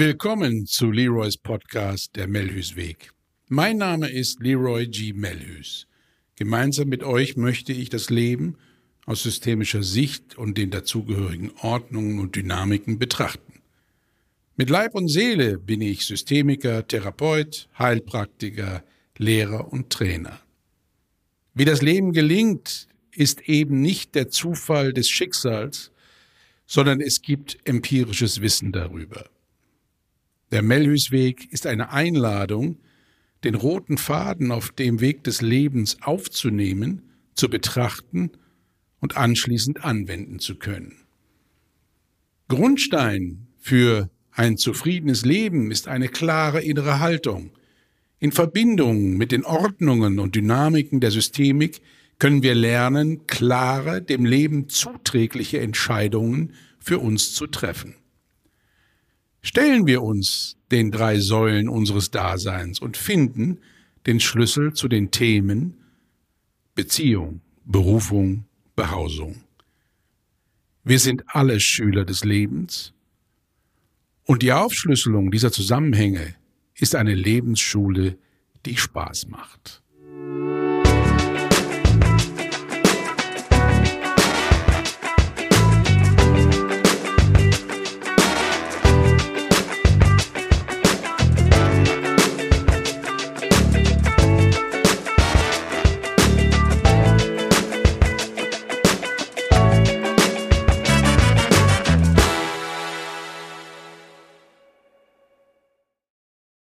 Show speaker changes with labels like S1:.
S1: Willkommen zu Leroys Podcast Der Melhüsweg. Mein Name ist Leroy G. Melhüs. Gemeinsam mit euch möchte ich das Leben aus systemischer Sicht und den dazugehörigen Ordnungen und Dynamiken betrachten. Mit Leib und Seele bin ich Systemiker, Therapeut, Heilpraktiker, Lehrer und Trainer. Wie das Leben gelingt, ist eben nicht der Zufall des Schicksals, sondern es gibt empirisches Wissen darüber. Der Melhüsweg ist eine Einladung, den roten Faden auf dem Weg des Lebens aufzunehmen, zu betrachten und anschließend anwenden zu können. Grundstein für ein zufriedenes Leben ist eine klare innere Haltung. In Verbindung mit den Ordnungen und Dynamiken der Systemik können wir lernen, klare, dem Leben zuträgliche Entscheidungen für uns zu treffen. Stellen wir uns den drei Säulen unseres Daseins und finden den Schlüssel zu den Themen Beziehung, Berufung, Behausung. Wir sind alle Schüler des Lebens und die Aufschlüsselung dieser Zusammenhänge ist eine Lebensschule, die Spaß macht.